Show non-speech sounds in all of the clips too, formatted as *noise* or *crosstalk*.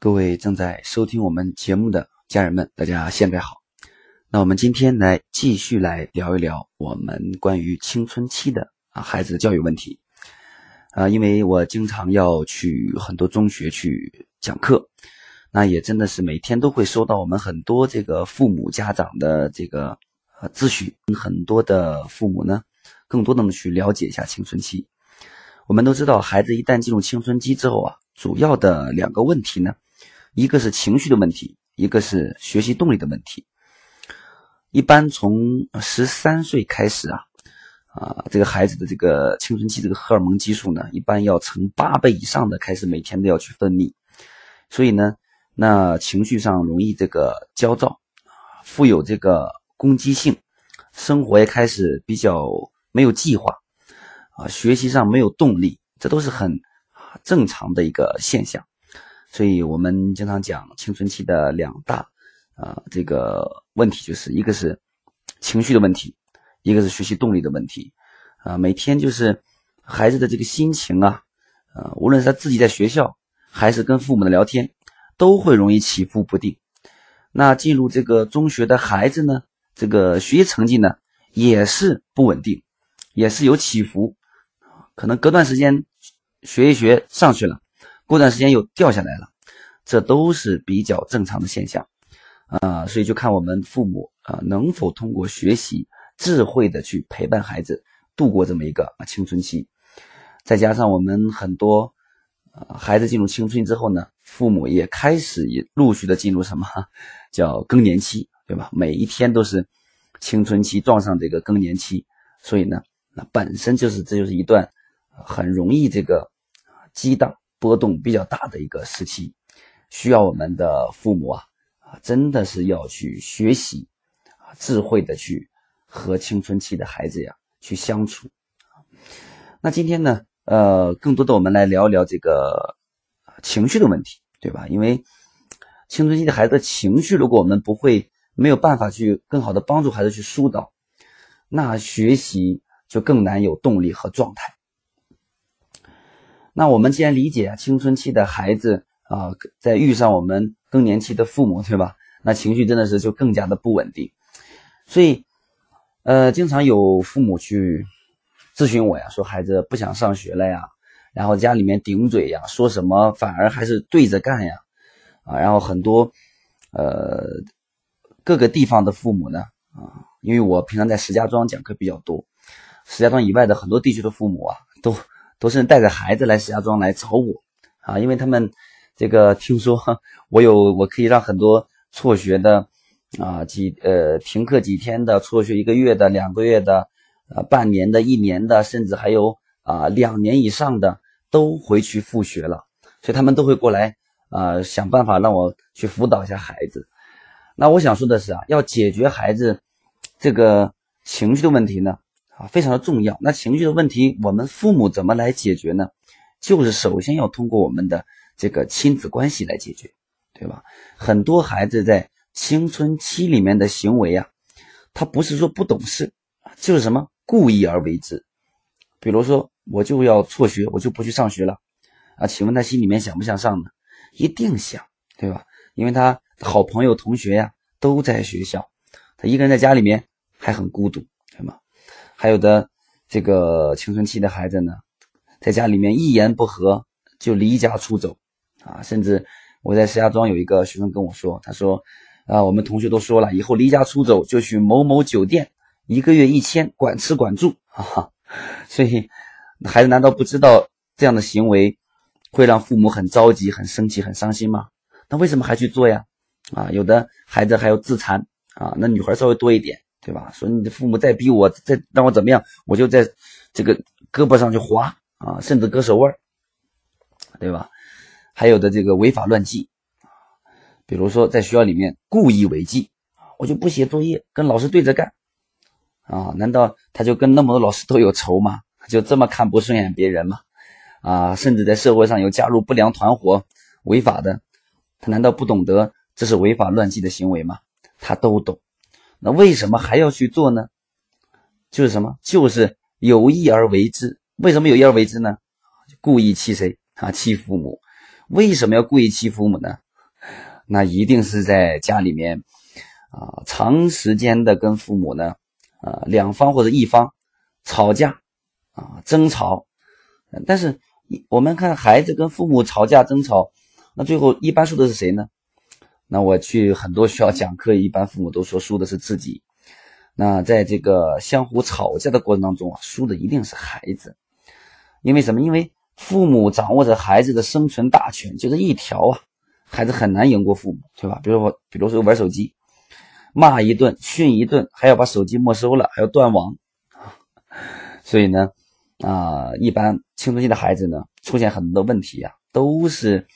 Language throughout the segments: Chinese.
各位正在收听我们节目的家人们，大家现在好。那我们今天来继续来聊一聊我们关于青春期的啊孩子的教育问题啊，因为我经常要去很多中学去讲课，那也真的是每天都会收到我们很多这个父母家长的这个呃咨询，很多的父母呢，更多的呢去了解一下青春期。我们都知道，孩子一旦进入青春期之后啊，主要的两个问题呢。一个是情绪的问题，一个是学习动力的问题。一般从十三岁开始啊，啊，这个孩子的这个青春期这个荷尔蒙激素呢，一般要成八倍以上的开始每天都要去分泌，所以呢，那情绪上容易这个焦躁，富有这个攻击性，生活也开始比较没有计划，啊，学习上没有动力，这都是很正常的一个现象。所以我们经常讲青春期的两大啊这个问题，就是一个是情绪的问题，一个是学习动力的问题啊。每天就是孩子的这个心情啊，呃，无论是他自己在学校，还是跟父母的聊天，都会容易起伏不定。那进入这个中学的孩子呢，这个学习成绩呢也是不稳定，也是有起伏，可能隔段时间学一学上去了。过段时间又掉下来了，这都是比较正常的现象，啊，所以就看我们父母啊能否通过学习智慧的去陪伴孩子度过这么一个青春期，再加上我们很多啊孩子进入青春期之后呢，父母也开始也陆续的进入什么叫更年期，对吧？每一天都是青春期撞上这个更年期，所以呢，那本身就是这就是一段很容易这个激荡。波动比较大的一个时期，需要我们的父母啊啊，真的是要去学习啊，智慧的去和青春期的孩子呀去相处。那今天呢，呃，更多的我们来聊一聊这个情绪的问题，对吧？因为青春期的孩子的情绪，如果我们不会没有办法去更好的帮助孩子去疏导，那学习就更难有动力和状态。那我们既然理解，青春期的孩子啊，在遇上我们更年期的父母，对吧？那情绪真的是就更加的不稳定。所以，呃，经常有父母去咨询我呀，说孩子不想上学了呀，然后家里面顶嘴呀，说什么反而还是对着干呀，啊，然后很多呃各个地方的父母呢，啊，因为我平常在石家庄讲课比较多，石家庄以外的很多地区的父母啊，都。都是带着孩子来石家庄来找我啊，因为他们这个听说我有 *laughs* 我可以让很多辍学的啊几呃停课几天的辍学一个月的两个月的啊半年的一年的甚至还有啊两年以上的都回去复学了，所以他们都会过来啊想办法让我去辅导一下孩子。那我想说的是啊，要解决孩子这个情绪的问题呢。啊，非常的重要。那情绪的问题，我们父母怎么来解决呢？就是首先要通过我们的这个亲子关系来解决，对吧？很多孩子在青春期里面的行为啊，他不是说不懂事，就是什么故意而为之。比如说，我就要辍学，我就不去上学了啊？请问他心里面想不想上呢？一定想，对吧？因为他好朋友、同学呀都在学校，他一个人在家里面还很孤独，还有的这个青春期的孩子呢，在家里面一言不合就离家出走，啊，甚至我在石家庄有一个学生跟我说，他说，啊，我们同学都说了，以后离家出走就去某某酒店，一个月一千，管吃管住，哈哈。所以孩子难道不知道这样的行为会让父母很着急、很生气、很伤心吗？那为什么还去做呀？啊，有的孩子还要自残，啊，那女孩稍微多一点。对吧？说你的父母再逼我，再让我怎么样，我就在这个胳膊上去划啊，甚至割手腕，对吧？还有的这个违法乱纪比如说在学校里面故意违纪我就不写作业，跟老师对着干啊？难道他就跟那么多老师都有仇吗？就这么看不顺眼别人吗？啊？甚至在社会上有加入不良团伙、违法的，他难道不懂得这是违法乱纪的行为吗？他都懂。那为什么还要去做呢？就是什么？就是有意而为之。为什么有意而为之呢？故意气谁啊？气父母。为什么要故意气父母呢？那一定是在家里面啊长时间的跟父母呢，啊两方或者一方吵架啊争吵，但是我们看孩子跟父母吵架争吵，那最后一般说的是谁呢？那我去很多学校讲课，一般父母都说输的是自己。那在这个相互吵架的过程当中啊，输的一定是孩子，因为什么？因为父母掌握着孩子的生存大权，就这一条啊，孩子很难赢过父母，对吧？比如说，比如说玩手机，骂一顿，训一顿，还要把手机没收了，还要断网，*laughs* 所以呢，啊，一般青春期的孩子呢，出现很多问题呀，都是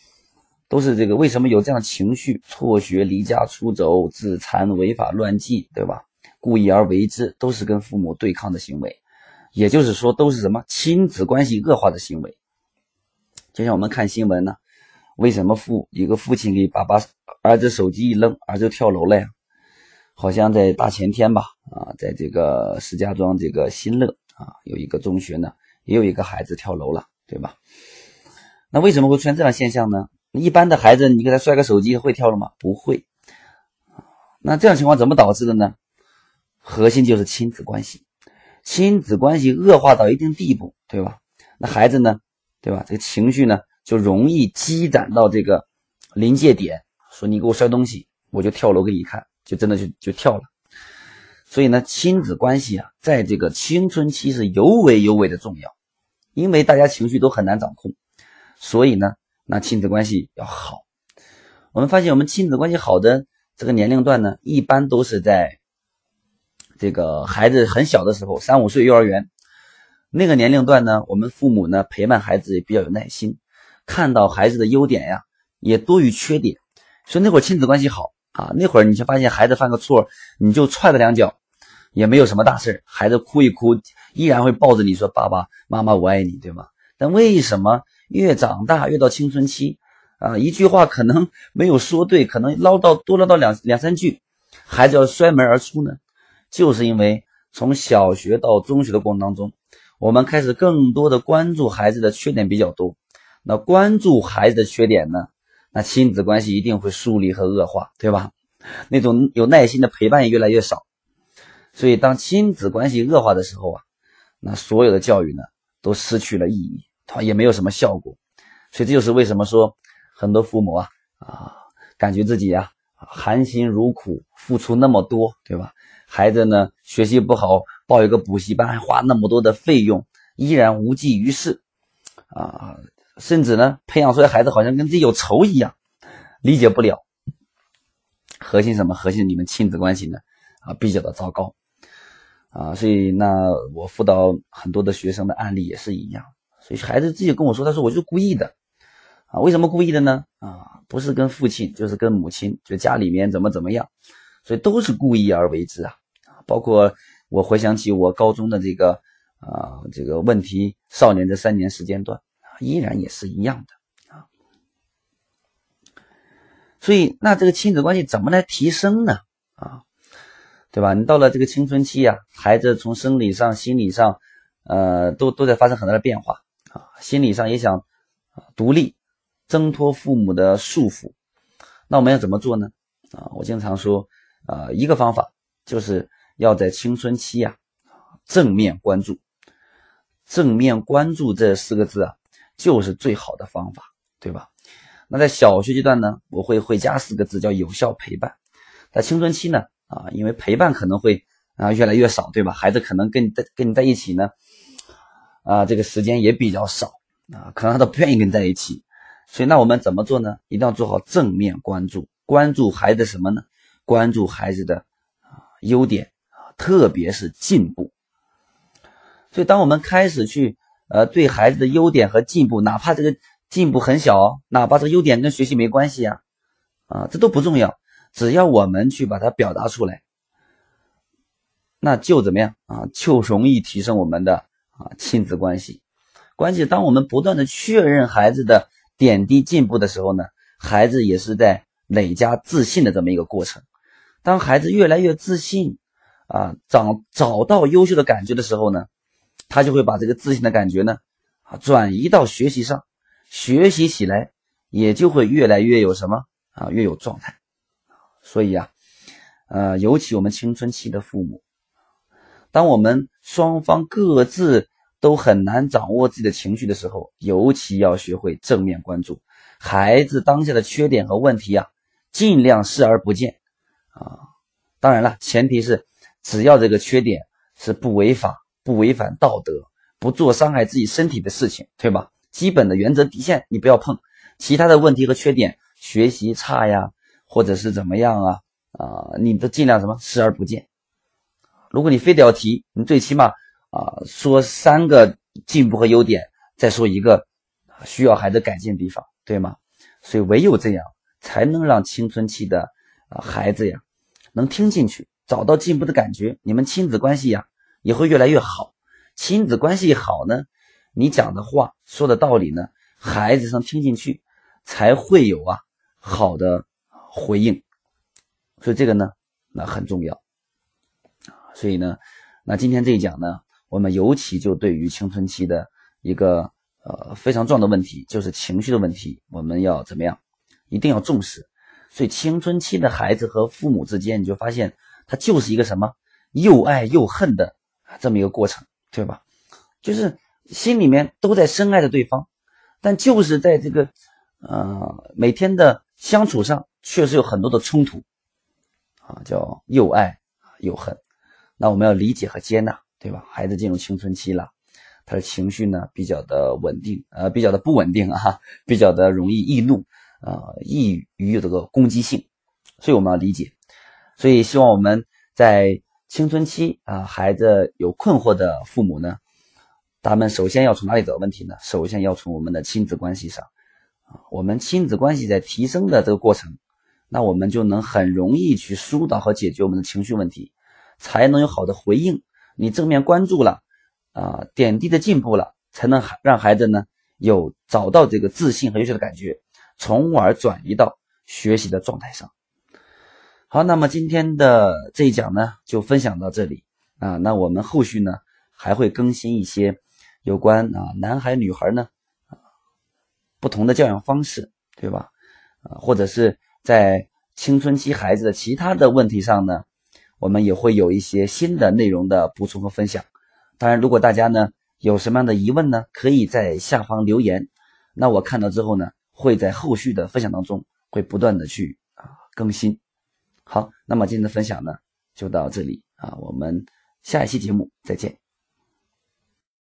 都是这个为什么有这样情绪？辍学、离家出走、自残、违法乱纪，对吧？故意而为之，都是跟父母对抗的行为，也就是说，都是什么亲子关系恶化的行为。就像我们看新闻呢，为什么父一个父亲给爸爸儿子手机一扔，儿子跳楼了呀？好像在大前天吧，啊，在这个石家庄这个新乐啊，有一个中学呢，也有一个孩子跳楼了，对吧？那为什么会出现这样现象呢？一般的孩子，你给他摔个手机会跳了吗？不会。那这样情况怎么导致的呢？核心就是亲子关系，亲子关系恶化到一定地步，对吧？那孩子呢，对吧？这个情绪呢，就容易积攒到这个临界点，说你给我摔东西，我就跳楼给你看，就真的就就跳了。所以呢，亲子关系啊，在这个青春期是尤为尤为的重要，因为大家情绪都很难掌控，所以呢，那亲子关系要好。我们发现，我们亲子关系好的这个年龄段呢，一般都是在。这个孩子很小的时候，三五岁幼儿园那个年龄段呢，我们父母呢陪伴孩子也比较有耐心，看到孩子的优点呀，也多于缺点，所以那会儿亲子关系好啊。那会儿你就发现孩子犯个错，你就踹他两脚，也没有什么大事孩子哭一哭，依然会抱着你说：“爸爸妈妈我爱你”，对吗？但为什么越长大越到青春期啊，一句话可能没有说对，可能唠叨多唠叨两两三句，孩子要摔门而出呢？就是因为从小学到中学的过程当中，我们开始更多的关注孩子的缺点比较多。那关注孩子的缺点呢？那亲子关系一定会疏离和恶化，对吧？那种有耐心的陪伴也越来越少。所以当亲子关系恶化的时候啊，那所有的教育呢都失去了意义，它也没有什么效果。所以这就是为什么说很多父母啊啊，感觉自己呀含辛茹苦，付出那么多，对吧？孩子呢，学习不好，报一个补习班，还花那么多的费用，依然无济于事，啊，甚至呢，培养出来孩子好像跟自己有仇一样，理解不了。核心什么？核心你们亲子关系呢？啊，比较的糟糕，啊，所以那我辅导很多的学生的案例也是一样，所以孩子自己跟我说，他说我就是故意的，啊，为什么故意的呢？啊，不是跟父亲，就是跟母亲，就家里面怎么怎么样，所以都是故意而为之啊。包括我回想起我高中的这个啊这个问题少年这三年时间段，依然也是一样的啊。所以那这个亲子关系怎么来提升呢？啊，对吧？你到了这个青春期啊，孩子从生理上、心理上，呃，都都在发生很大的变化啊。心理上也想独立，挣脱父母的束缚。那我们要怎么做呢？啊，我经常说啊，一个方法就是。要在青春期呀，正面关注，正面关注这四个字啊，就是最好的方法，对吧？那在小学阶段呢，我会会加四个字，叫有效陪伴。在青春期呢，啊，因为陪伴可能会啊越来越少，对吧？孩子可能跟你在跟你在一起呢，啊，这个时间也比较少啊，可能他都不愿意跟你在一起。所以那我们怎么做呢？一定要做好正面关注，关注孩子什么呢？关注孩子的啊优点。特别是进步，所以当我们开始去呃对孩子的优点和进步，哪怕这个进步很小，哪怕这个优点跟学习没关系呀，啊，这都不重要，只要我们去把它表达出来，那就怎么样啊？就容易提升我们的啊亲子关系关系。当我们不断的确认孩子的点滴进步的时候呢，孩子也是在累加自信的这么一个过程。当孩子越来越自信。啊，找找到优秀的感觉的时候呢，他就会把这个自信的感觉呢，啊，转移到学习上，学习起来也就会越来越有什么啊越有状态。所以啊，呃，尤其我们青春期的父母，当我们双方各自都很难掌握自己的情绪的时候，尤其要学会正面关注孩子当下的缺点和问题啊，尽量视而不见啊。当然了，前提是只要这个缺点是不违法、不违反道德、不做伤害自己身体的事情，对吧？基本的原则底线你不要碰，其他的问题和缺点，学习差呀，或者是怎么样啊啊，你都尽量什么视而不见。如果你非得要提，你最起码啊说三个进步和优点，再说一个需要孩子改进的地方，对吗？所以唯有这样，才能让青春期的啊孩子呀能听进去，找到进步的感觉，你们亲子关系呀也会越来越好。亲子关系好呢？你讲的话说的道理呢，孩子能听进去，才会有啊好的回应，所以这个呢，那很重要所以呢，那今天这一讲呢，我们尤其就对于青春期的一个呃非常重要的问题，就是情绪的问题，我们要怎么样，一定要重视。所以青春期的孩子和父母之间，你就发现他就是一个什么又爱又恨的这么一个过程，对吧？就是。心里面都在深爱着对方，但就是在这个，呃，每天的相处上，确实有很多的冲突，啊，叫又爱又恨。那我们要理解和接纳，对吧？孩子进入青春期了，他的情绪呢比较的稳定，呃，比较的不稳定啊，*laughs* 比较的容易易怒，啊，易于这个攻击性，所以我们要理解。所以希望我们在青春期啊，孩子有困惑的父母呢。咱们首先要从哪里找问题呢？首先要从我们的亲子关系上，啊，我们亲子关系在提升的这个过程，那我们就能很容易去疏导和解决我们的情绪问题，才能有好的回应。你正面关注了，啊，点滴的进步了，才能让孩子呢有找到这个自信和优秀的感觉，从而转移到学习的状态上。好，那么今天的这一讲呢，就分享到这里啊。那我们后续呢还会更新一些。有关啊，男孩女孩呢，不同的教养方式，对吧？啊，或者是在青春期孩子的其他的问题上呢，我们也会有一些新的内容的补充和分享。当然，如果大家呢有什么样的疑问呢，可以在下方留言，那我看到之后呢，会在后续的分享当中会不断的去啊更新。好，那么今天的分享呢就到这里啊，我们下一期节目再见。